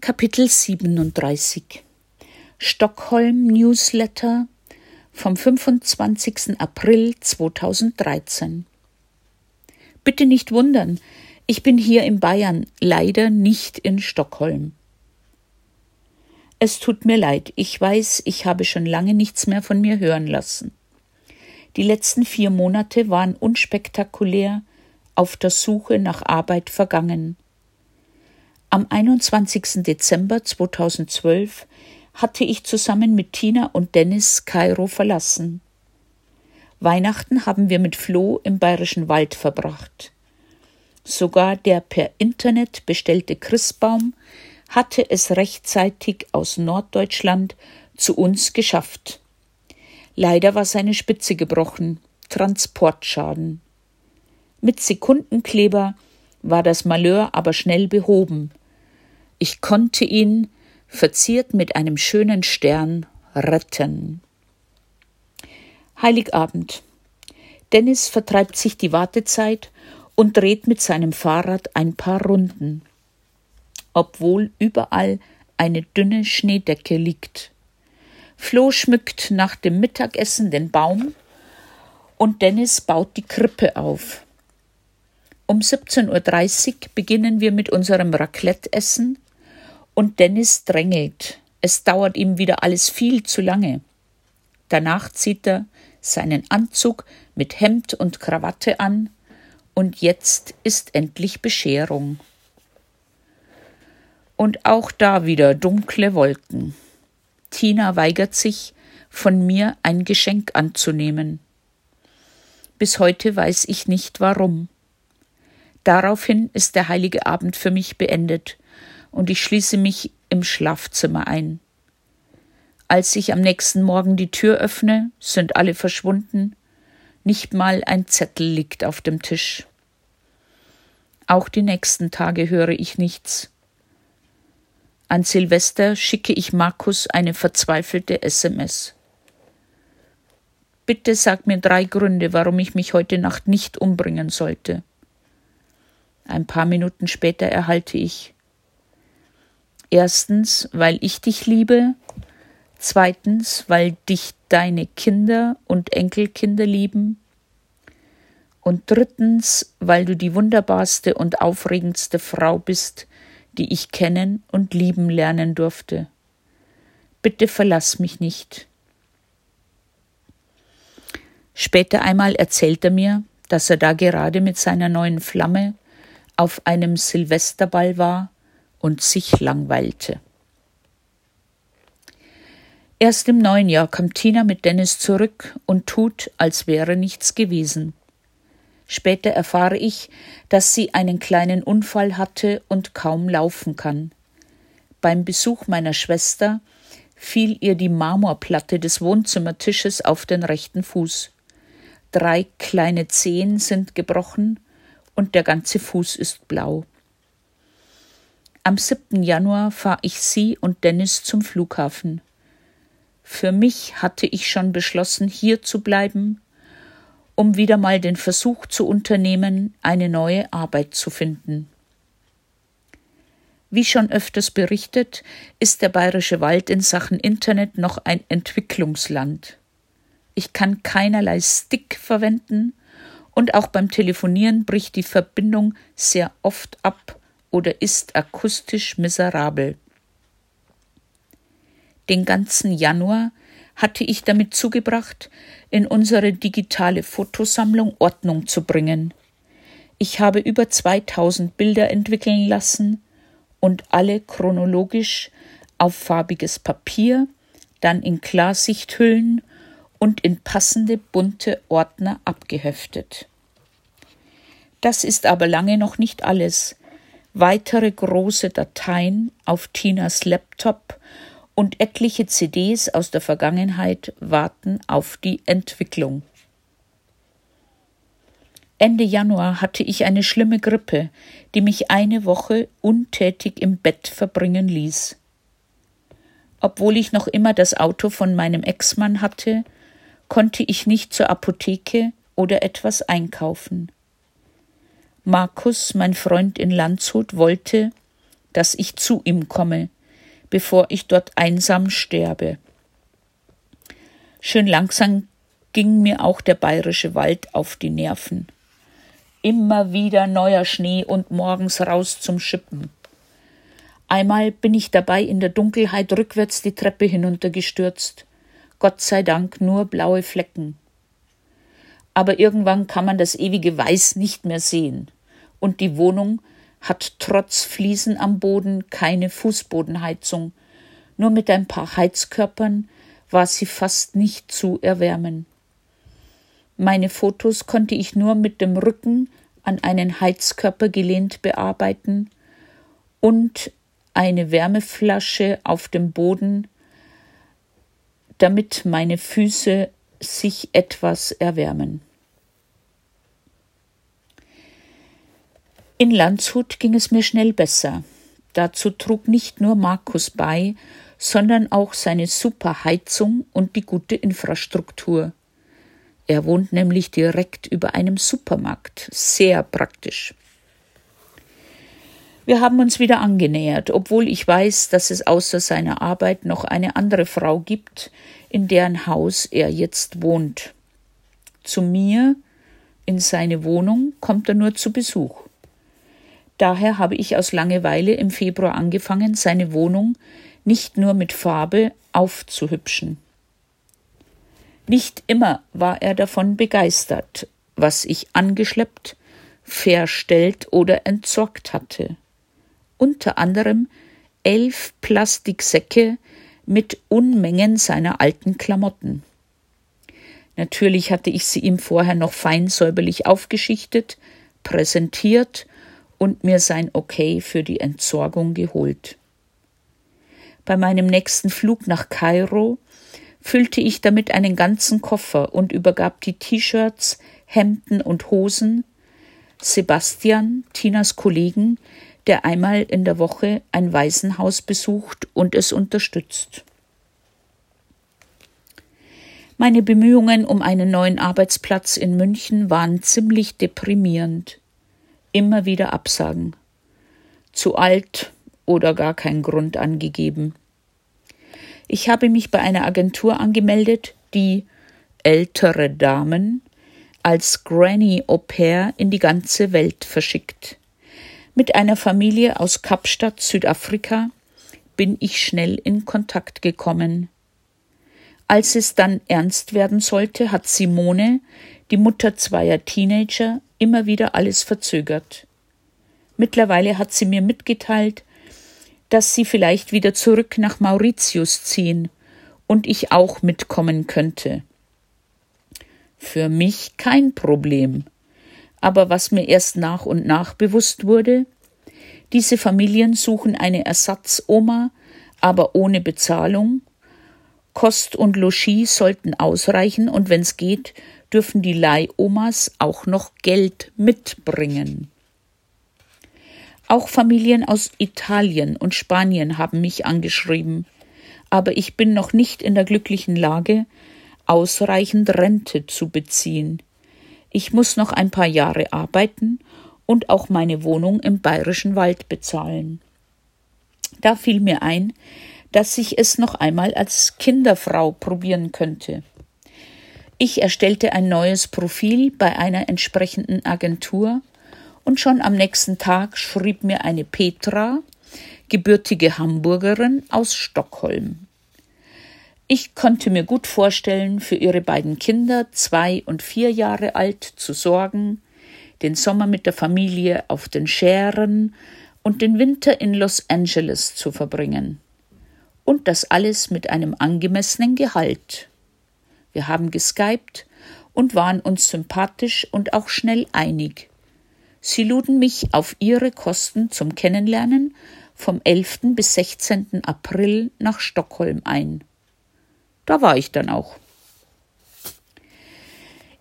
Kapitel 37 Stockholm Newsletter vom 25. April 2013 Bitte nicht wundern, ich bin hier in Bayern, leider nicht in Stockholm. Es tut mir leid, ich weiß, ich habe schon lange nichts mehr von mir hören lassen. Die letzten vier Monate waren unspektakulär auf der Suche nach Arbeit vergangen. Am 21. Dezember 2012 hatte ich zusammen mit Tina und Dennis Kairo verlassen. Weihnachten haben wir mit Flo im bayerischen Wald verbracht. Sogar der per Internet bestellte Christbaum hatte es rechtzeitig aus Norddeutschland zu uns geschafft. Leider war seine Spitze gebrochen, Transportschaden. Mit Sekundenkleber war das Malheur aber schnell behoben. Ich konnte ihn, verziert mit einem schönen Stern, retten. Heiligabend. Dennis vertreibt sich die Wartezeit und dreht mit seinem Fahrrad ein paar Runden, obwohl überall eine dünne Schneedecke liegt. Flo schmückt nach dem Mittagessen den Baum und Dennis baut die Krippe auf. Um 17.30 Uhr beginnen wir mit unserem Raclette-Essen und Dennis drängelt. Es dauert ihm wieder alles viel zu lange. Danach zieht er seinen Anzug mit Hemd und Krawatte an, und jetzt ist endlich Bescherung. Und auch da wieder dunkle Wolken. Tina weigert sich, von mir ein Geschenk anzunehmen. Bis heute weiß ich nicht warum. Daraufhin ist der heilige Abend für mich beendet und ich schließe mich im Schlafzimmer ein. Als ich am nächsten Morgen die Tür öffne, sind alle verschwunden, nicht mal ein Zettel liegt auf dem Tisch. Auch die nächsten Tage höre ich nichts. An Silvester schicke ich Markus eine verzweifelte SMS. Bitte sag mir drei Gründe, warum ich mich heute Nacht nicht umbringen sollte. Ein paar Minuten später erhalte ich Erstens, weil ich dich liebe. Zweitens, weil dich deine Kinder und Enkelkinder lieben. Und drittens, weil du die wunderbarste und aufregendste Frau bist, die ich kennen und lieben lernen durfte. Bitte verlass mich nicht. Später einmal erzählt er mir, dass er da gerade mit seiner neuen Flamme auf einem Silvesterball war und sich langweilte. Erst im neuen Jahr kommt Tina mit Dennis zurück und tut, als wäre nichts gewesen. Später erfahre ich, dass sie einen kleinen Unfall hatte und kaum laufen kann. Beim Besuch meiner Schwester fiel ihr die Marmorplatte des Wohnzimmertisches auf den rechten Fuß. Drei kleine Zehen sind gebrochen und der ganze Fuß ist blau. Am 7. Januar fahre ich sie und Dennis zum Flughafen. Für mich hatte ich schon beschlossen, hier zu bleiben, um wieder mal den Versuch zu unternehmen, eine neue Arbeit zu finden. Wie schon öfters berichtet, ist der bayerische Wald in Sachen Internet noch ein Entwicklungsland. Ich kann keinerlei Stick verwenden und auch beim Telefonieren bricht die Verbindung sehr oft ab oder ist akustisch miserabel. Den ganzen Januar hatte ich damit zugebracht, in unsere digitale Fotosammlung Ordnung zu bringen. Ich habe über 2000 Bilder entwickeln lassen und alle chronologisch auf farbiges Papier, dann in Klarsichthüllen und in passende bunte Ordner abgeheftet. Das ist aber lange noch nicht alles. Weitere große Dateien auf Tinas Laptop und etliche CDs aus der Vergangenheit warten auf die Entwicklung. Ende Januar hatte ich eine schlimme Grippe, die mich eine Woche untätig im Bett verbringen ließ. Obwohl ich noch immer das Auto von meinem Ex-Mann hatte, konnte ich nicht zur Apotheke oder etwas einkaufen. Markus, mein Freund in Landshut, wollte, dass ich zu ihm komme, bevor ich dort einsam sterbe. Schön langsam ging mir auch der bayerische Wald auf die Nerven. Immer wieder neuer Schnee und morgens raus zum Schippen. Einmal bin ich dabei in der Dunkelheit rückwärts die Treppe hinuntergestürzt. Gott sei Dank nur blaue Flecken. Aber irgendwann kann man das ewige Weiß nicht mehr sehen. Und die Wohnung hat trotz Fliesen am Boden keine Fußbodenheizung. Nur mit ein paar Heizkörpern war sie fast nicht zu erwärmen. Meine Fotos konnte ich nur mit dem Rücken an einen Heizkörper gelehnt bearbeiten und eine Wärmeflasche auf dem Boden, damit meine Füße sich etwas erwärmen. In Landshut ging es mir schnell besser. Dazu trug nicht nur Markus bei, sondern auch seine super Heizung und die gute Infrastruktur. Er wohnt nämlich direkt über einem Supermarkt. Sehr praktisch. Wir haben uns wieder angenähert, obwohl ich weiß, dass es außer seiner Arbeit noch eine andere Frau gibt, in deren Haus er jetzt wohnt. Zu mir in seine Wohnung kommt er nur zu Besuch. Daher habe ich aus Langeweile im Februar angefangen, seine Wohnung nicht nur mit Farbe aufzuhübschen. Nicht immer war er davon begeistert, was ich angeschleppt, verstellt oder entsorgt hatte unter anderem elf Plastiksäcke mit Unmengen seiner alten Klamotten. Natürlich hatte ich sie ihm vorher noch fein säuberlich aufgeschichtet, präsentiert und mir sein Okay für die Entsorgung geholt. Bei meinem nächsten Flug nach Kairo füllte ich damit einen ganzen Koffer und übergab die T-Shirts, Hemden und Hosen Sebastian, Tinas Kollegen, der einmal in der Woche ein Waisenhaus besucht und es unterstützt. Meine Bemühungen um einen neuen Arbeitsplatz in München waren ziemlich deprimierend. Immer wieder Absagen. Zu alt oder gar kein Grund angegeben. Ich habe mich bei einer Agentur angemeldet, die ältere Damen als Granny Au pair in die ganze Welt verschickt. Mit einer Familie aus Kapstadt, Südafrika, bin ich schnell in Kontakt gekommen. Als es dann ernst werden sollte, hat Simone, die Mutter zweier Teenager, immer wieder alles verzögert. Mittlerweile hat sie mir mitgeteilt, dass sie vielleicht wieder zurück nach Mauritius ziehen und ich auch mitkommen könnte. Für mich kein Problem. Aber was mir erst nach und nach bewusst wurde, diese Familien suchen eine Ersatzoma, aber ohne Bezahlung. Kost und Logis sollten ausreichen und wenn's geht, dürfen die Leihomas auch noch Geld mitbringen. Auch Familien aus Italien und Spanien haben mich angeschrieben, aber ich bin noch nicht in der glücklichen Lage, ausreichend Rente zu beziehen. Ich muss noch ein paar Jahre arbeiten und auch meine Wohnung im bayerischen Wald bezahlen. Da fiel mir ein, dass ich es noch einmal als Kinderfrau probieren könnte. Ich erstellte ein neues Profil bei einer entsprechenden Agentur und schon am nächsten Tag schrieb mir eine Petra, gebürtige Hamburgerin aus Stockholm. Ich konnte mir gut vorstellen, für ihre beiden Kinder, zwei und vier Jahre alt, zu sorgen, den Sommer mit der Familie auf den Schären und den Winter in Los Angeles zu verbringen. Und das alles mit einem angemessenen Gehalt. Wir haben geskypt und waren uns sympathisch und auch schnell einig. Sie luden mich auf ihre Kosten zum Kennenlernen vom 11. bis 16. April nach Stockholm ein. Da war ich dann auch.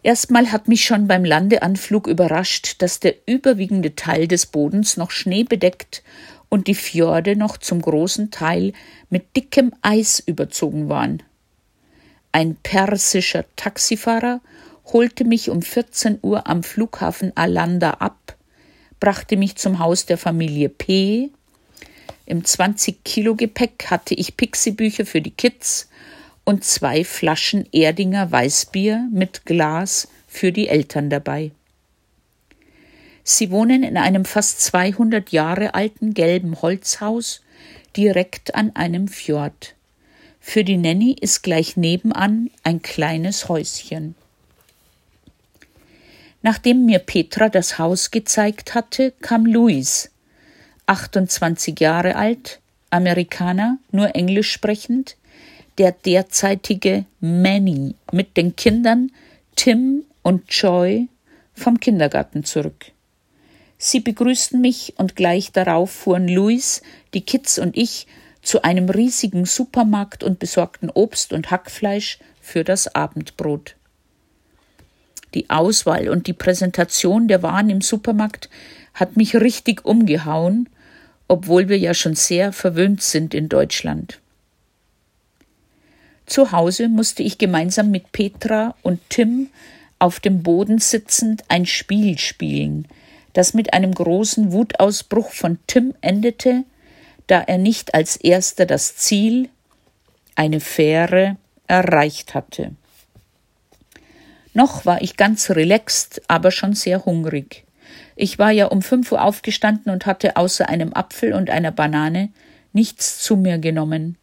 Erstmal hat mich schon beim Landeanflug überrascht, dass der überwiegende Teil des Bodens noch schneebedeckt und die Fjorde noch zum großen Teil mit dickem Eis überzogen waren. Ein persischer Taxifahrer holte mich um 14 Uhr am Flughafen Alanda ab, brachte mich zum Haus der Familie P., Im 20 Kilo Gepäck hatte ich Pixie-Bücher für die Kids und zwei Flaschen Erdinger Weißbier mit Glas für die Eltern dabei. Sie wohnen in einem fast 200 Jahre alten gelben Holzhaus direkt an einem Fjord. Für die Nanny ist gleich nebenan ein kleines Häuschen. Nachdem mir Petra das Haus gezeigt hatte, kam Luis, 28 Jahre alt, Amerikaner, nur Englisch sprechend, der derzeitige Manny mit den Kindern Tim und Joy vom Kindergarten zurück. Sie begrüßten mich und gleich darauf fuhren Luis, die Kids und ich zu einem riesigen Supermarkt und besorgten Obst und Hackfleisch für das Abendbrot. Die Auswahl und die Präsentation der Waren im Supermarkt hat mich richtig umgehauen obwohl wir ja schon sehr verwöhnt sind in Deutschland. Zu Hause musste ich gemeinsam mit Petra und Tim auf dem Boden sitzend ein Spiel spielen, das mit einem großen Wutausbruch von Tim endete, da er nicht als erster das Ziel, eine Fähre, erreicht hatte. Noch war ich ganz relaxed, aber schon sehr hungrig. Ich war ja um fünf Uhr aufgestanden und hatte außer einem Apfel und einer Banane nichts zu mir genommen.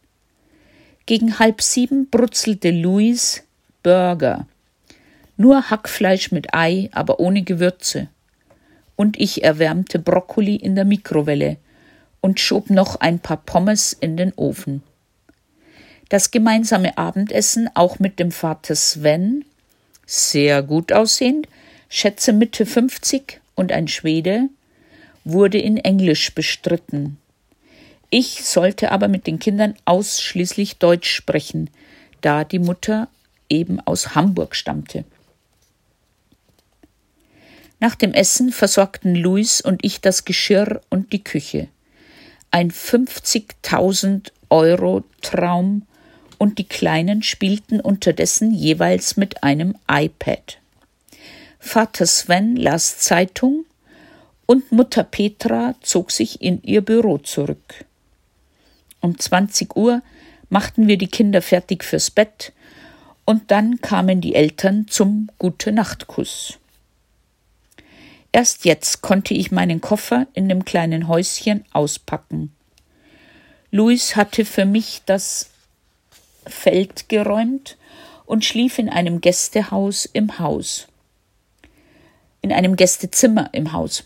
Gegen halb sieben brutzelte Louis Burger. Nur Hackfleisch mit Ei, aber ohne Gewürze. Und ich erwärmte Brokkoli in der Mikrowelle und schob noch ein paar Pommes in den Ofen. Das gemeinsame Abendessen auch mit dem Vater Sven, sehr gut aussehend, schätze Mitte 50, und ein Schwede, wurde in Englisch bestritten. Ich sollte aber mit den Kindern ausschließlich Deutsch sprechen, da die Mutter eben aus Hamburg stammte. Nach dem Essen versorgten Luis und ich das Geschirr und die Küche. Ein 50.000 Euro Traum und die Kleinen spielten unterdessen jeweils mit einem iPad. Vater Sven las Zeitung und Mutter Petra zog sich in ihr Büro zurück. Um 20 Uhr machten wir die Kinder fertig fürs Bett und dann kamen die Eltern zum Gute-Nacht-Kuss. Erst jetzt konnte ich meinen Koffer in dem kleinen Häuschen auspacken. Louis hatte für mich das Feld geräumt und schlief in einem Gästehaus im Haus in einem Gästezimmer im Haus.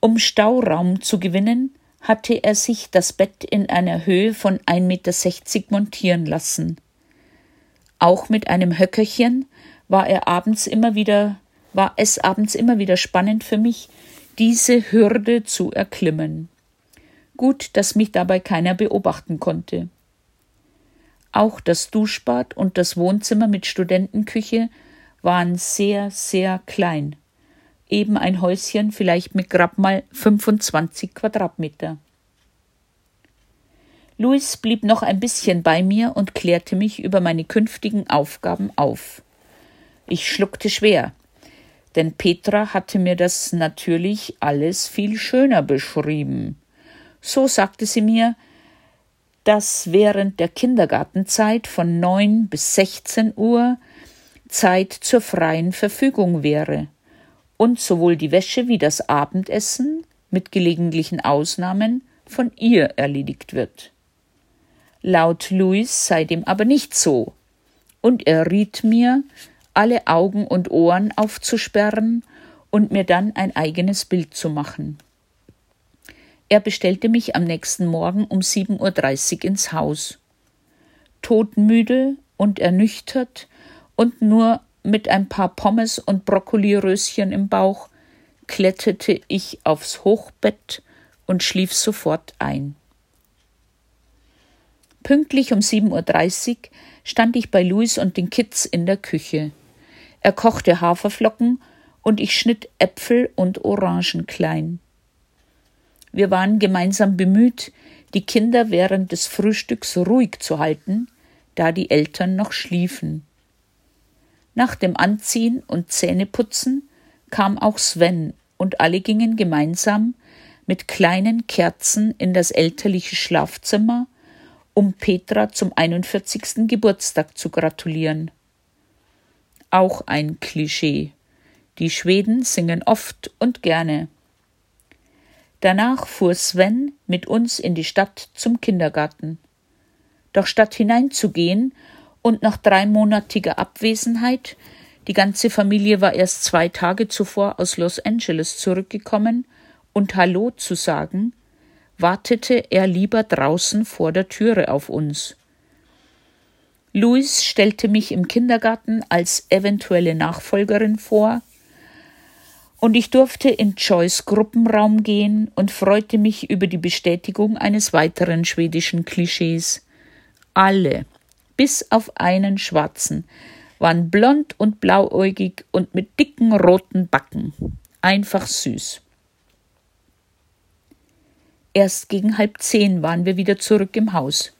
Um Stauraum zu gewinnen, hatte er sich das Bett in einer Höhe von 1,60 Meter montieren lassen. Auch mit einem Höckerchen war er abends immer wieder, war es abends immer wieder spannend für mich, diese Hürde zu erklimmen. Gut, dass mich dabei keiner beobachten konnte. Auch das Duschbad und das Wohnzimmer mit Studentenküche waren sehr, sehr klein. Eben ein Häuschen vielleicht mit grad mal 25 Quadratmeter. Louis blieb noch ein bisschen bei mir und klärte mich über meine künftigen Aufgaben auf. Ich schluckte schwer, denn Petra hatte mir das natürlich alles viel schöner beschrieben. So sagte sie mir, dass während der Kindergartenzeit von neun bis sechzehn Uhr Zeit zur freien Verfügung wäre und sowohl die Wäsche wie das Abendessen mit gelegentlichen Ausnahmen von ihr erledigt wird. Laut Louis sei dem aber nicht so, und er riet mir, alle Augen und Ohren aufzusperren und mir dann ein eigenes Bild zu machen. Er bestellte mich am nächsten Morgen um 7.30 Uhr ins Haus. Todmüde und ernüchtert und nur mit ein paar Pommes und Brokkoliröschen im Bauch kletterte ich aufs Hochbett und schlief sofort ein. Pünktlich um 7.30 Uhr stand ich bei Louis und den Kids in der Küche. Er kochte Haferflocken und ich schnitt Äpfel und Orangen klein. Wir waren gemeinsam bemüht, die Kinder während des Frühstücks ruhig zu halten, da die Eltern noch schliefen. Nach dem Anziehen und Zähneputzen kam auch Sven und alle gingen gemeinsam mit kleinen Kerzen in das elterliche Schlafzimmer, um Petra zum 41. Geburtstag zu gratulieren. Auch ein Klischee. Die Schweden singen oft und gerne. Danach fuhr Sven mit uns in die Stadt zum Kindergarten. Doch statt hineinzugehen und nach dreimonatiger Abwesenheit, die ganze Familie war erst zwei Tage zuvor aus Los Angeles zurückgekommen, und Hallo zu sagen, wartete er lieber draußen vor der Türe auf uns. Louis stellte mich im Kindergarten als eventuelle Nachfolgerin vor, und ich durfte in Joyce Gruppenraum gehen und freute mich über die Bestätigung eines weiteren schwedischen Klischees. Alle, bis auf einen Schwarzen, waren blond und blauäugig und mit dicken roten Backen. Einfach süß. Erst gegen halb zehn waren wir wieder zurück im Haus.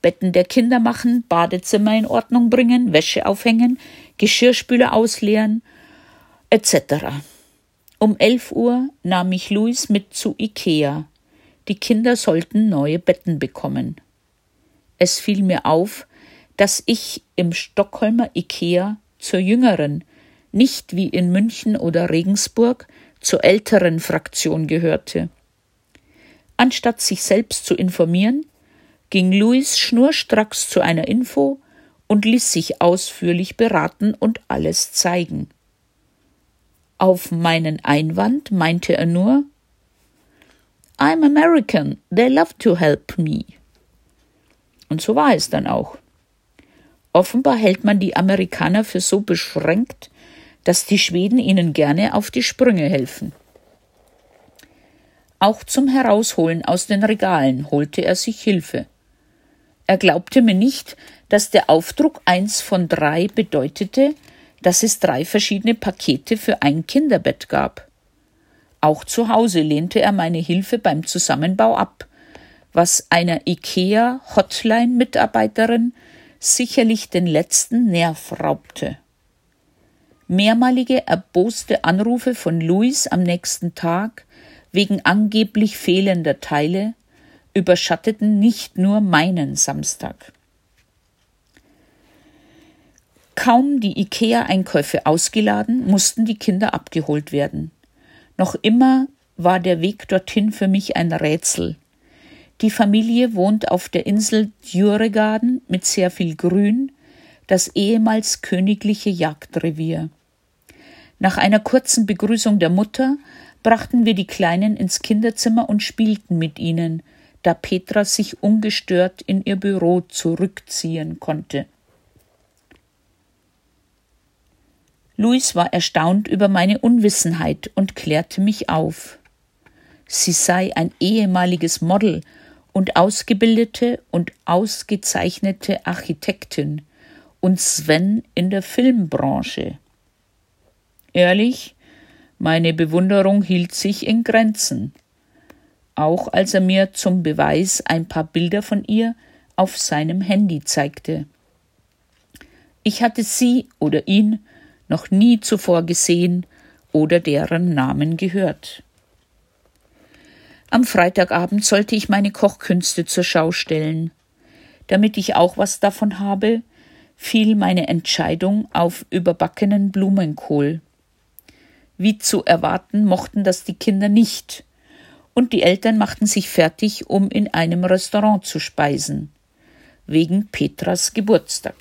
Betten der Kinder machen, Badezimmer in Ordnung bringen, Wäsche aufhängen, Geschirrspüler ausleeren, etc. Um elf Uhr nahm ich Luis mit zu Ikea. Die Kinder sollten neue Betten bekommen. Es fiel mir auf, dass ich im Stockholmer Ikea zur jüngeren, nicht wie in München oder Regensburg zur älteren Fraktion gehörte. Anstatt sich selbst zu informieren, ging Louis schnurstracks zu einer Info und ließ sich ausführlich beraten und alles zeigen. Auf meinen Einwand meinte er nur I'm American, they love to help me. Und so war es dann auch. Offenbar hält man die Amerikaner für so beschränkt, dass die Schweden ihnen gerne auf die Sprünge helfen. Auch zum Herausholen aus den Regalen holte er sich Hilfe. Er glaubte mir nicht, dass der Aufdruck eins von drei bedeutete, dass es drei verschiedene Pakete für ein Kinderbett gab. Auch zu Hause lehnte er meine Hilfe beim Zusammenbau ab, was einer IKEA Hotline Mitarbeiterin sicherlich den letzten Nerv raubte. Mehrmalige erboste Anrufe von Louis am nächsten Tag wegen angeblich fehlender Teile überschatteten nicht nur meinen Samstag. Kaum die IKEA-Einkäufe ausgeladen, mussten die Kinder abgeholt werden. Noch immer war der Weg dorthin für mich ein Rätsel. Die Familie wohnt auf der Insel Djuregarden mit sehr viel Grün, das ehemals königliche Jagdrevier. Nach einer kurzen Begrüßung der Mutter brachten wir die Kleinen ins Kinderzimmer und spielten mit ihnen, da Petra sich ungestört in ihr Büro zurückziehen konnte. Louis war erstaunt über meine Unwissenheit und klärte mich auf. Sie sei ein ehemaliges Model und ausgebildete und ausgezeichnete Architektin und Sven in der Filmbranche. Ehrlich, meine Bewunderung hielt sich in Grenzen, auch als er mir zum Beweis ein paar Bilder von ihr auf seinem Handy zeigte. Ich hatte sie oder ihn noch nie zuvor gesehen oder deren Namen gehört. Am Freitagabend sollte ich meine Kochkünste zur Schau stellen. Damit ich auch was davon habe, fiel meine Entscheidung auf überbackenen Blumenkohl. Wie zu erwarten, mochten das die Kinder nicht, und die Eltern machten sich fertig, um in einem Restaurant zu speisen, wegen Petras Geburtstag.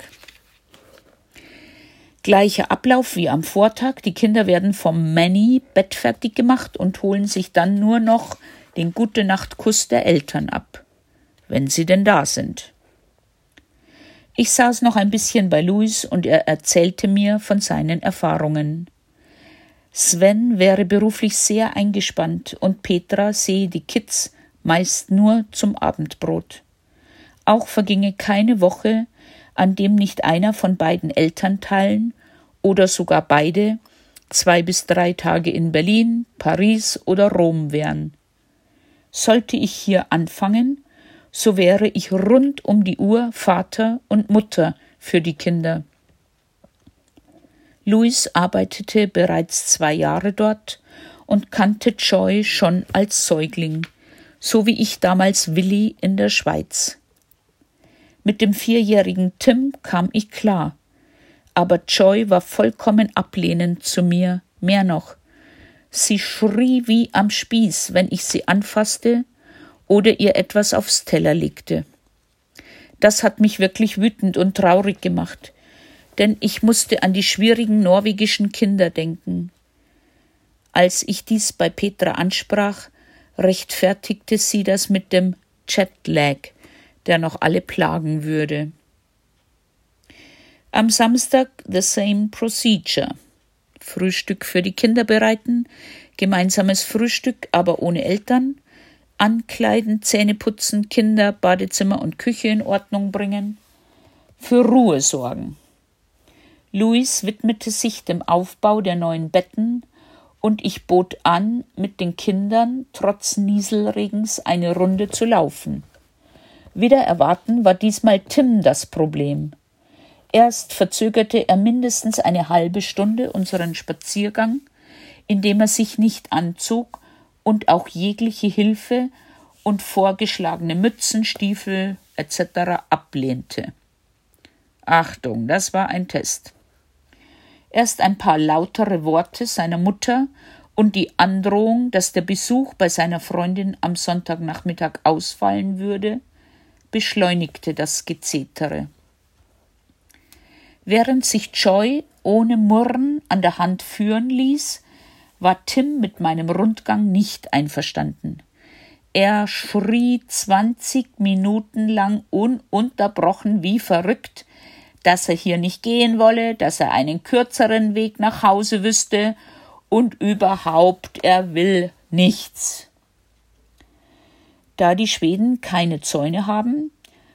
Gleicher Ablauf wie am Vortag, die Kinder werden vom Manny bettfertig gemacht und holen sich dann nur noch den Gute Nacht Kuss der Eltern ab, wenn sie denn da sind. Ich saß noch ein bisschen bei Louis und er erzählte mir von seinen Erfahrungen. Sven wäre beruflich sehr eingespannt und Petra sehe die Kids meist nur zum Abendbrot. Auch verginge keine Woche, an dem nicht einer von beiden Elternteilen oder sogar beide zwei bis drei Tage in Berlin, Paris oder Rom wären. Sollte ich hier anfangen, so wäre ich rund um die Uhr Vater und Mutter für die Kinder. Louis arbeitete bereits zwei Jahre dort und kannte Joy schon als Säugling, so wie ich damals Willi in der Schweiz. Mit dem vierjährigen Tim kam ich klar, aber Joy war vollkommen ablehnend zu mir, mehr noch. Sie schrie wie am Spieß, wenn ich sie anfasste oder ihr etwas aufs Teller legte. Das hat mich wirklich wütend und traurig gemacht, denn ich musste an die schwierigen norwegischen Kinder denken. Als ich dies bei Petra ansprach, rechtfertigte sie das mit dem Jetlag, der noch alle plagen würde. Am Samstag the same procedure. Frühstück für die Kinder bereiten, gemeinsames Frühstück, aber ohne Eltern, ankleiden, Zähne putzen, Kinder, Badezimmer und Küche in Ordnung bringen, für Ruhe sorgen. Louis widmete sich dem Aufbau der neuen Betten, und ich bot an, mit den Kindern trotz Nieselregens eine Runde zu laufen. Wieder erwarten war diesmal Tim das Problem. Erst verzögerte er mindestens eine halbe Stunde unseren Spaziergang, indem er sich nicht anzog und auch jegliche Hilfe und vorgeschlagene Mützen, Stiefel etc. ablehnte. Achtung, das war ein Test. Erst ein paar lautere Worte seiner Mutter und die Androhung, dass der Besuch bei seiner Freundin am Sonntagnachmittag ausfallen würde, beschleunigte das Gezetere. Während sich Joy ohne Murren an der Hand führen ließ, war Tim mit meinem Rundgang nicht einverstanden. Er schrie zwanzig Minuten lang ununterbrochen wie verrückt, dass er hier nicht gehen wolle, dass er einen kürzeren Weg nach Hause wüsste und überhaupt er will nichts. Da die Schweden keine Zäune haben,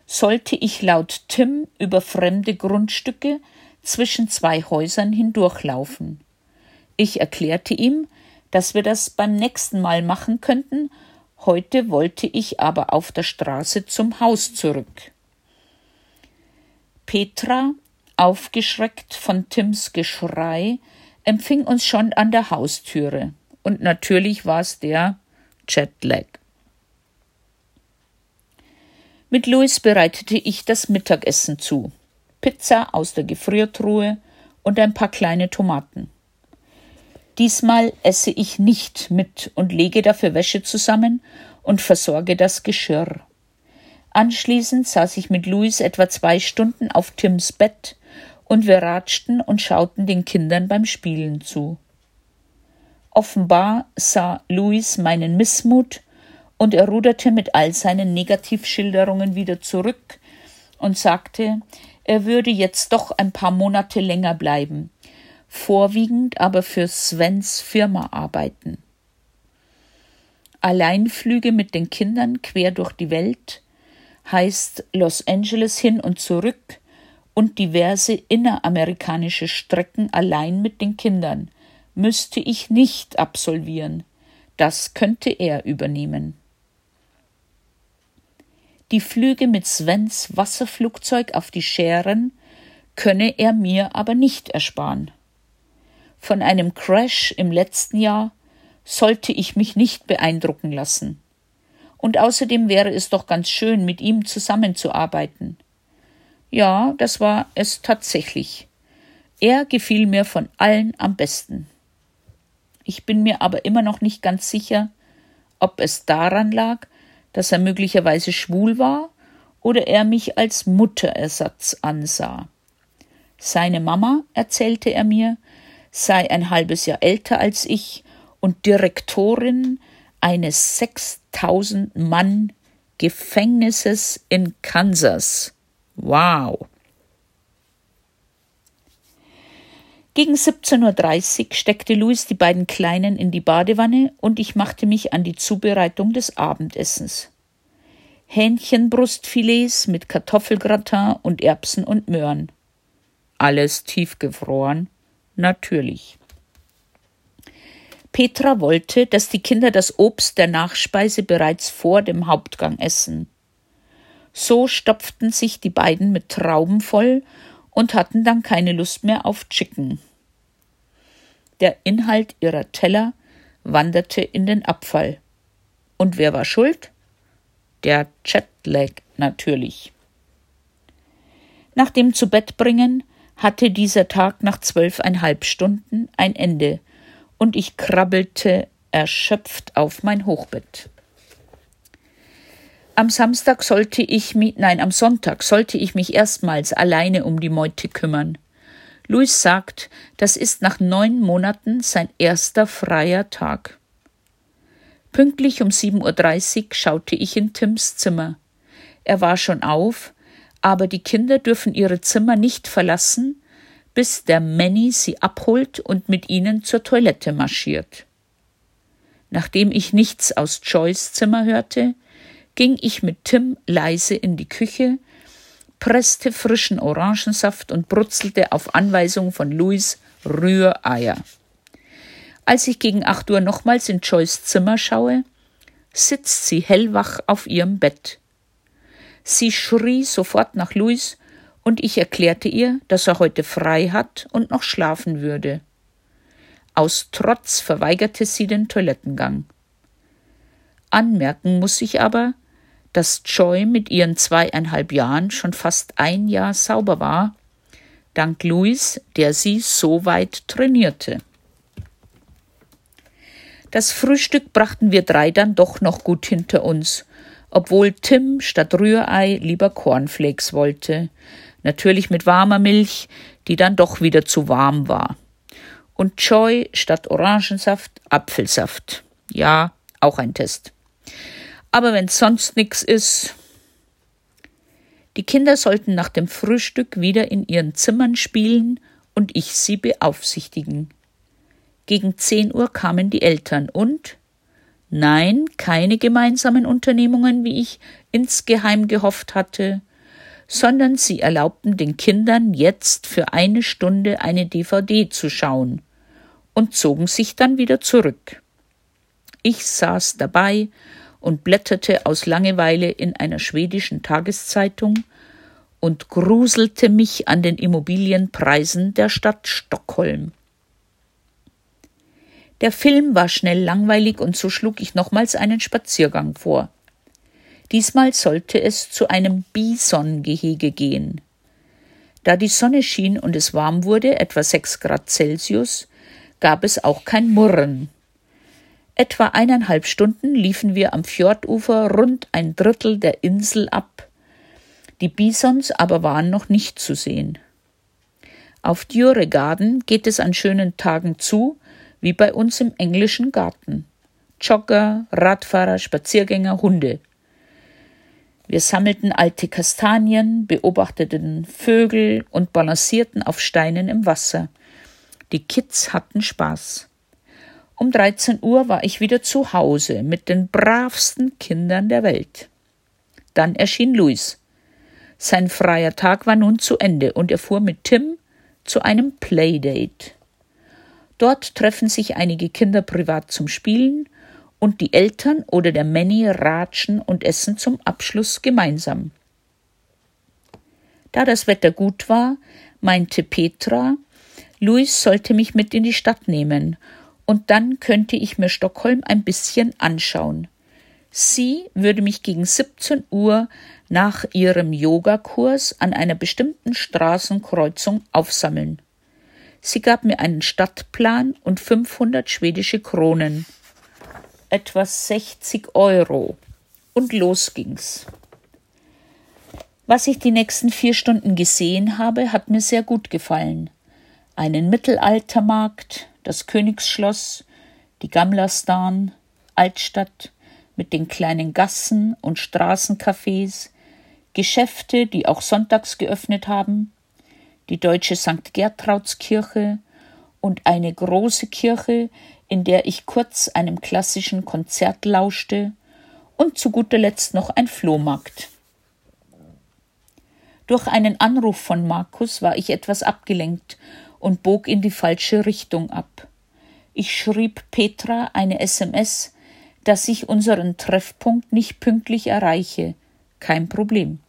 sollte ich laut Tim über fremde Grundstücke zwischen zwei Häusern hindurchlaufen. Ich erklärte ihm, dass wir das beim nächsten Mal machen könnten, heute wollte ich aber auf der Straße zum Haus zurück. Petra, aufgeschreckt von Tims Geschrei, empfing uns schon an der Haustüre. Und natürlich war es der Jetlag. Mit Louis bereitete ich das Mittagessen zu. Pizza aus der Gefriertruhe und ein paar kleine Tomaten. Diesmal esse ich nicht mit und lege dafür Wäsche zusammen und versorge das Geschirr. Anschließend saß ich mit Louis etwa zwei Stunden auf Tims Bett und wir ratschten und schauten den Kindern beim Spielen zu. Offenbar sah Louis meinen Missmut und er ruderte mit all seinen Negativschilderungen wieder zurück und sagte, er würde jetzt doch ein paar Monate länger bleiben, vorwiegend aber für Svens Firma arbeiten. Alleinflüge mit den Kindern quer durch die Welt heißt Los Angeles hin und zurück und diverse inneramerikanische Strecken allein mit den Kindern müsste ich nicht absolvieren. Das könnte er übernehmen. Die Flüge mit Svens Wasserflugzeug auf die Schären könne er mir aber nicht ersparen. Von einem Crash im letzten Jahr sollte ich mich nicht beeindrucken lassen. Und außerdem wäre es doch ganz schön, mit ihm zusammenzuarbeiten. Ja, das war es tatsächlich. Er gefiel mir von allen am besten. Ich bin mir aber immer noch nicht ganz sicher, ob es daran lag, dass er möglicherweise schwul war oder er mich als Mutterersatz ansah. Seine Mama, erzählte er mir, sei ein halbes Jahr älter als ich und Direktorin eines 6000 Mann Gefängnisses in Kansas. Wow. Gegen 17.30 Uhr steckte Louis die beiden Kleinen in die Badewanne und ich machte mich an die Zubereitung des Abendessens. Hähnchenbrustfilets mit Kartoffelgratin und Erbsen und Möhren. Alles tiefgefroren, natürlich. Petra wollte, dass die Kinder das Obst der Nachspeise bereits vor dem Hauptgang essen. So stopften sich die beiden mit Trauben voll und hatten dann keine Lust mehr auf Chicken. Der Inhalt ihrer Teller wanderte in den Abfall. Und wer war schuld? Der Jetlag natürlich. Nach dem Zubettbringen hatte dieser Tag nach zwölfeinhalb Stunden ein Ende, und ich krabbelte erschöpft auf mein Hochbett. Am Samstag sollte ich mich, nein, am Sonntag sollte ich mich erstmals alleine um die Meute kümmern. Louis sagt, das ist nach neun Monaten sein erster freier Tag. Pünktlich um 7.30 Uhr schaute ich in Tims Zimmer. Er war schon auf, aber die Kinder dürfen ihre Zimmer nicht verlassen, bis der Manny sie abholt und mit ihnen zur Toilette marschiert. Nachdem ich nichts aus Joys Zimmer hörte, ging ich mit Tim leise in die Küche, presste frischen Orangensaft und brutzelte auf Anweisung von Louis Rühreier. Als ich gegen acht Uhr nochmals in Joys Zimmer schaue, sitzt sie hellwach auf ihrem Bett. Sie schrie sofort nach Louis und ich erklärte ihr, dass er heute frei hat und noch schlafen würde. Aus Trotz verweigerte sie den Toilettengang. Anmerken muss ich aber, dass Joy mit ihren zweieinhalb Jahren schon fast ein Jahr sauber war, dank Louis, der sie so weit trainierte. Das Frühstück brachten wir drei dann doch noch gut hinter uns, obwohl Tim statt Rührei lieber Cornflakes wollte, natürlich mit warmer Milch, die dann doch wieder zu warm war. Und Joy statt Orangensaft Apfelsaft. Ja, auch ein Test. Aber wenn sonst nichts ist. Die Kinder sollten nach dem Frühstück wieder in ihren Zimmern spielen und ich sie beaufsichtigen. Gegen zehn Uhr kamen die Eltern und nein, keine gemeinsamen Unternehmungen, wie ich insgeheim gehofft hatte, sondern sie erlaubten den Kindern jetzt für eine Stunde eine DVD zu schauen und zogen sich dann wieder zurück. Ich saß dabei und blätterte aus Langeweile in einer schwedischen Tageszeitung und gruselte mich an den Immobilienpreisen der Stadt Stockholm. Der Film war schnell langweilig und so schlug ich nochmals einen Spaziergang vor. Diesmal sollte es zu einem Bisongehege gehen. Da die Sonne schien und es warm wurde, etwa sechs Grad Celsius, gab es auch kein Murren. Etwa eineinhalb Stunden liefen wir am Fjordufer rund ein Drittel der Insel ab. Die Bisons aber waren noch nicht zu sehen. Auf Djuregarden geht es an schönen Tagen zu, wie bei uns im englischen Garten. Jogger, Radfahrer, Spaziergänger, Hunde. Wir sammelten alte Kastanien, beobachteten Vögel und balancierten auf Steinen im Wasser. Die Kids hatten Spaß. Um 13 Uhr war ich wieder zu Hause mit den bravsten Kindern der Welt. Dann erschien Luis. Sein freier Tag war nun zu Ende und er fuhr mit Tim zu einem Playdate. Dort treffen sich einige Kinder privat zum Spielen und die Eltern oder der Manny ratschen und essen zum Abschluss gemeinsam. Da das Wetter gut war, meinte Petra, Luis sollte mich mit in die Stadt nehmen und dann könnte ich mir Stockholm ein bisschen anschauen. Sie würde mich gegen 17 Uhr nach ihrem Yogakurs an einer bestimmten Straßenkreuzung aufsammeln. Sie gab mir einen Stadtplan und 500 schwedische Kronen, etwa 60 Euro. Und los ging's. Was ich die nächsten vier Stunden gesehen habe, hat mir sehr gut gefallen. Einen Mittelaltermarkt, das Königsschloss, die Gamlastan, Altstadt mit den kleinen Gassen und Straßencafés, Geschäfte, die auch sonntags geöffnet haben, die deutsche St. Gertraudskirche und eine große Kirche, in der ich kurz einem klassischen Konzert lauschte, und zu guter Letzt noch ein Flohmarkt. Durch einen Anruf von Markus war ich etwas abgelenkt und bog in die falsche Richtung ab. Ich schrieb Petra eine SMS, dass ich unseren Treffpunkt nicht pünktlich erreiche. Kein Problem.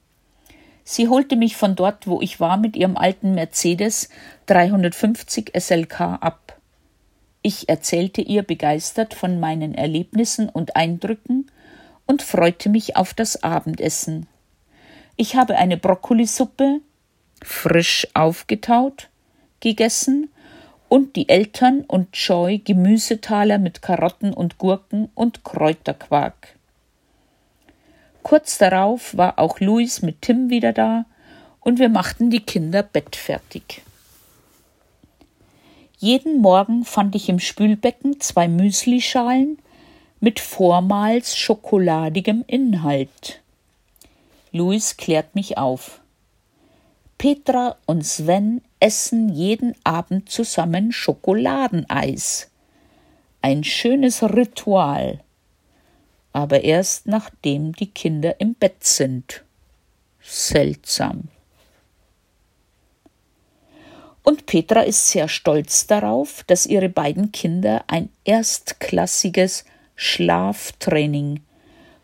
Sie holte mich von dort, wo ich war, mit ihrem alten Mercedes 350 SLK ab. Ich erzählte ihr begeistert von meinen Erlebnissen und Eindrücken und freute mich auf das Abendessen. Ich habe eine Brokkolisuppe, frisch aufgetaut, gegessen und die Eltern und Joy Gemüsetaler mit Karotten und Gurken und Kräuterquark. Kurz darauf war auch Louis mit Tim wieder da und wir machten die Kinder bettfertig. Jeden Morgen fand ich im Spülbecken zwei Müslischalen mit vormals schokoladigem Inhalt. Louis klärt mich auf. Petra und Sven essen jeden Abend zusammen Schokoladeneis. Ein schönes Ritual. Aber erst nachdem die Kinder im Bett sind. Seltsam. Und Petra ist sehr stolz darauf, dass ihre beiden Kinder ein erstklassiges Schlaftraining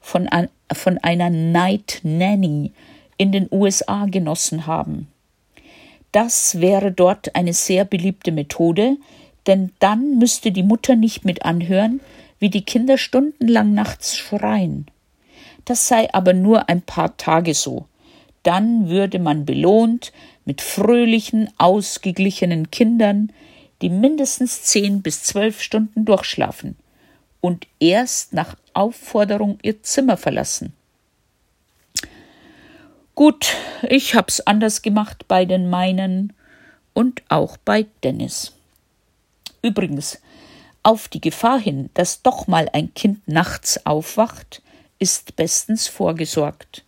von, von einer Night Nanny in den USA genossen haben. Das wäre dort eine sehr beliebte Methode, denn dann müsste die Mutter nicht mit anhören, wie die Kinder stundenlang nachts schreien. Das sei aber nur ein paar Tage so. Dann würde man belohnt mit fröhlichen, ausgeglichenen Kindern, die mindestens zehn bis zwölf Stunden durchschlafen und erst nach Aufforderung ihr Zimmer verlassen. Gut, ich hab's anders gemacht bei den meinen und auch bei Dennis. Übrigens, auf die Gefahr hin, dass doch mal ein Kind nachts aufwacht, ist bestens vorgesorgt.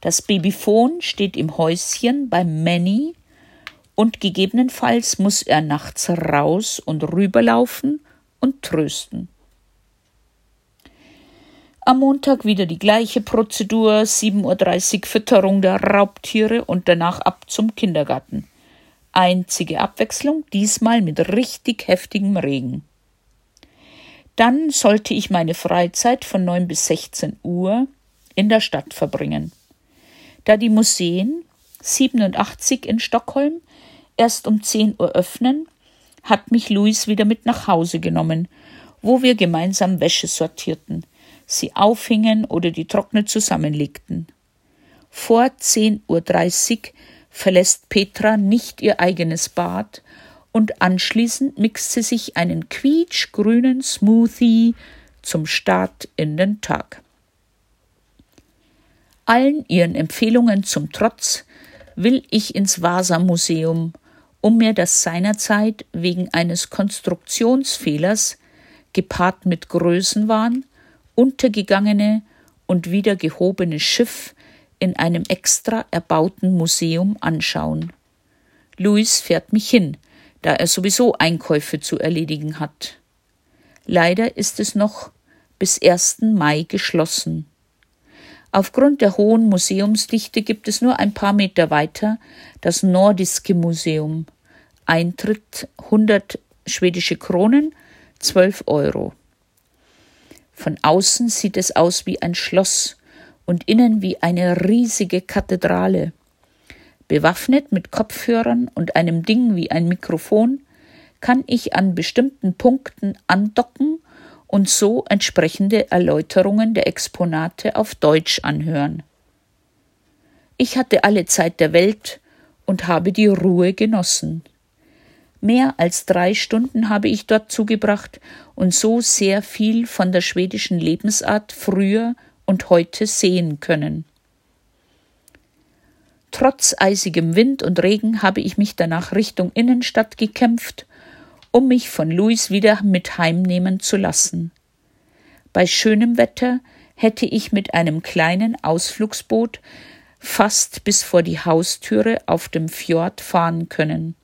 Das Babyphon steht im Häuschen bei Manny und gegebenenfalls muss er nachts raus und rüberlaufen und trösten. Am Montag wieder die gleiche Prozedur, 7.30 Uhr Fütterung der Raubtiere und danach ab zum Kindergarten. Einzige Abwechslung, diesmal mit richtig heftigem Regen. Dann sollte ich meine Freizeit von 9 bis 16 Uhr in der Stadt verbringen. Da die Museen 87 in Stockholm erst um 10 Uhr öffnen, hat mich Luis wieder mit nach Hause genommen, wo wir gemeinsam Wäsche sortierten sie aufhingen oder die Trockner zusammenlegten. Vor 10.30 Uhr verlässt Petra nicht ihr eigenes Bad und anschließend mixt sie sich einen quietschgrünen Smoothie zum Start in den Tag. Allen ihren Empfehlungen zum Trotz will ich ins Vasa-Museum, um mir das seinerzeit wegen eines Konstruktionsfehlers, gepaart mit Größenwahn, untergegangene und wieder gehobene Schiff in einem extra erbauten Museum anschauen. Louis fährt mich hin, da er sowieso Einkäufe zu erledigen hat. Leider ist es noch bis 1. Mai geschlossen. Aufgrund der hohen Museumsdichte gibt es nur ein paar Meter weiter das Nordiske Museum. Eintritt 100 schwedische Kronen, 12 Euro. Von außen sieht es aus wie ein Schloss und innen wie eine riesige Kathedrale. Bewaffnet mit Kopfhörern und einem Ding wie ein Mikrofon kann ich an bestimmten Punkten andocken und so entsprechende Erläuterungen der Exponate auf Deutsch anhören. Ich hatte alle Zeit der Welt und habe die Ruhe genossen. Mehr als drei Stunden habe ich dort zugebracht und so sehr viel von der schwedischen Lebensart früher und heute sehen können. Trotz eisigem Wind und Regen habe ich mich danach Richtung Innenstadt gekämpft, um mich von Louis wieder mit heimnehmen zu lassen. Bei schönem Wetter hätte ich mit einem kleinen Ausflugsboot fast bis vor die Haustüre auf dem Fjord fahren können.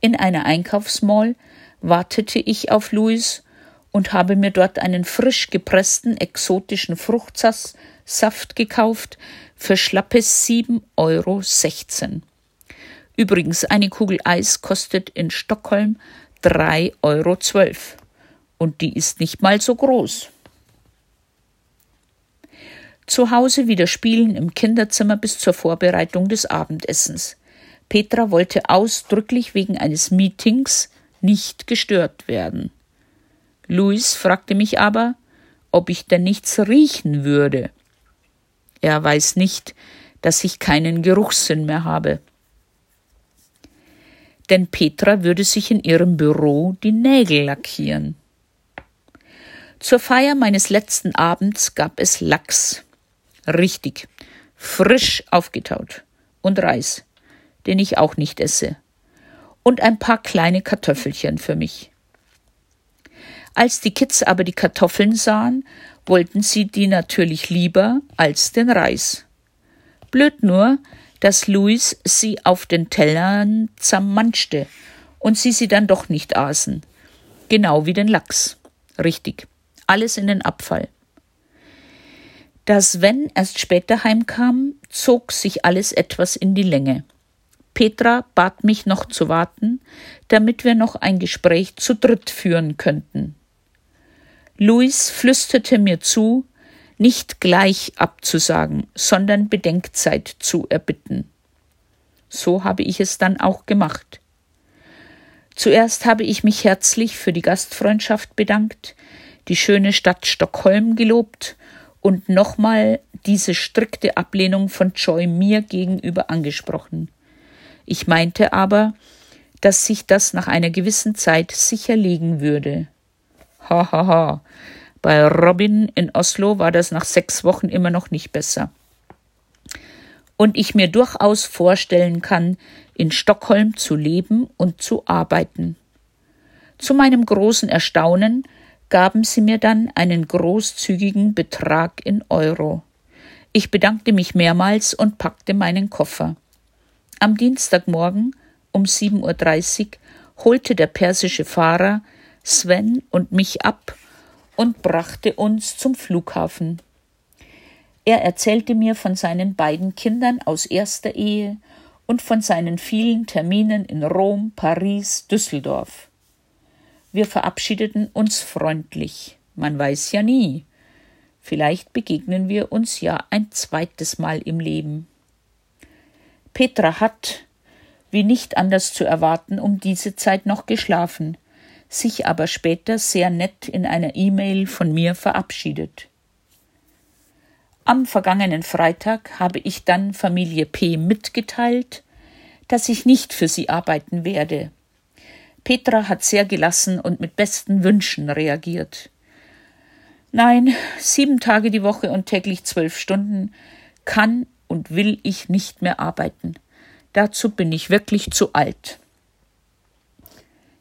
In einer Einkaufsmall wartete ich auf Louis und habe mir dort einen frisch gepressten exotischen Fruchtsaft gekauft für schlappe 7,16 Euro. Übrigens, eine Kugel Eis kostet in Stockholm 3,12 Euro. Und die ist nicht mal so groß. Zu Hause wieder spielen im Kinderzimmer bis zur Vorbereitung des Abendessens. Petra wollte ausdrücklich wegen eines Meetings nicht gestört werden. Louis fragte mich aber, ob ich denn nichts riechen würde. Er weiß nicht, dass ich keinen Geruchssinn mehr habe. Denn Petra würde sich in ihrem Büro die Nägel lackieren. Zur Feier meines letzten Abends gab es Lachs. Richtig, frisch aufgetaut. Und Reis, den ich auch nicht esse. Und ein paar kleine Kartoffelchen für mich. Als die Kids aber die Kartoffeln sahen, wollten sie die natürlich lieber als den Reis. Blöd nur, dass Louis sie auf den Tellern zermanschte und sie sie dann doch nicht aßen. Genau wie den Lachs. Richtig alles in den Abfall. Da Sven erst später heimkam, zog sich alles etwas in die Länge. Petra bat mich noch zu warten, damit wir noch ein Gespräch zu dritt führen könnten. Luis flüsterte mir zu, nicht gleich abzusagen, sondern Bedenkzeit zu erbitten. So habe ich es dann auch gemacht. Zuerst habe ich mich herzlich für die Gastfreundschaft bedankt, die schöne Stadt Stockholm gelobt und nochmal diese strikte Ablehnung von Joy mir gegenüber angesprochen. Ich meinte aber, dass sich das nach einer gewissen Zeit sicher legen würde. Ha ha ha. Bei Robin in Oslo war das nach sechs Wochen immer noch nicht besser. Und ich mir durchaus vorstellen kann, in Stockholm zu leben und zu arbeiten. Zu meinem großen Erstaunen gaben sie mir dann einen großzügigen Betrag in Euro. Ich bedankte mich mehrmals und packte meinen Koffer. Am Dienstagmorgen um 7.30 Uhr holte der persische Fahrer Sven und mich ab und brachte uns zum Flughafen. Er erzählte mir von seinen beiden Kindern aus erster Ehe und von seinen vielen Terminen in Rom, Paris, Düsseldorf. Wir verabschiedeten uns freundlich. Man weiß ja nie. Vielleicht begegnen wir uns ja ein zweites Mal im Leben. Petra hat, wie nicht anders zu erwarten, um diese Zeit noch geschlafen, sich aber später sehr nett in einer E-Mail von mir verabschiedet. Am vergangenen Freitag habe ich dann Familie P mitgeteilt, dass ich nicht für sie arbeiten werde. Petra hat sehr gelassen und mit besten Wünschen reagiert. Nein, sieben Tage die Woche und täglich zwölf Stunden kann und will ich nicht mehr arbeiten. Dazu bin ich wirklich zu alt.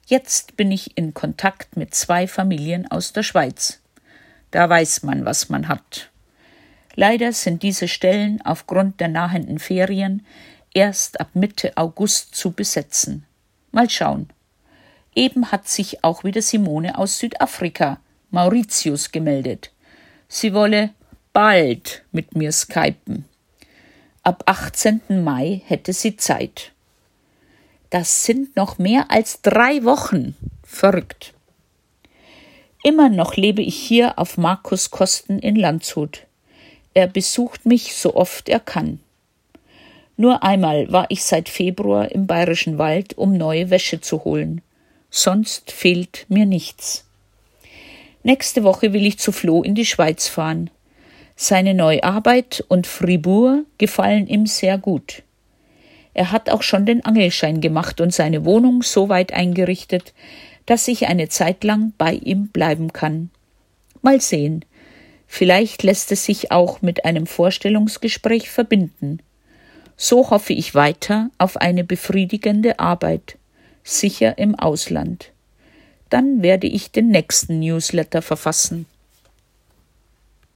Jetzt bin ich in Kontakt mit zwei Familien aus der Schweiz. Da weiß man, was man hat. Leider sind diese Stellen aufgrund der nahenden Ferien erst ab Mitte August zu besetzen. Mal schauen. Eben hat sich auch wieder Simone aus Südafrika, Mauritius, gemeldet. Sie wolle bald mit mir skypen. Ab 18. Mai hätte sie Zeit. Das sind noch mehr als drei Wochen. Verrückt. Immer noch lebe ich hier auf Markus Kosten in Landshut. Er besucht mich so oft er kann. Nur einmal war ich seit Februar im Bayerischen Wald, um neue Wäsche zu holen sonst fehlt mir nichts. Nächste Woche will ich zu Flo in die Schweiz fahren. Seine neue Arbeit und Fribourg gefallen ihm sehr gut. Er hat auch schon den Angelschein gemacht und seine Wohnung so weit eingerichtet, dass ich eine Zeit lang bei ihm bleiben kann. Mal sehen. Vielleicht lässt es sich auch mit einem Vorstellungsgespräch verbinden. So hoffe ich weiter auf eine befriedigende Arbeit sicher im Ausland. Dann werde ich den nächsten Newsletter verfassen.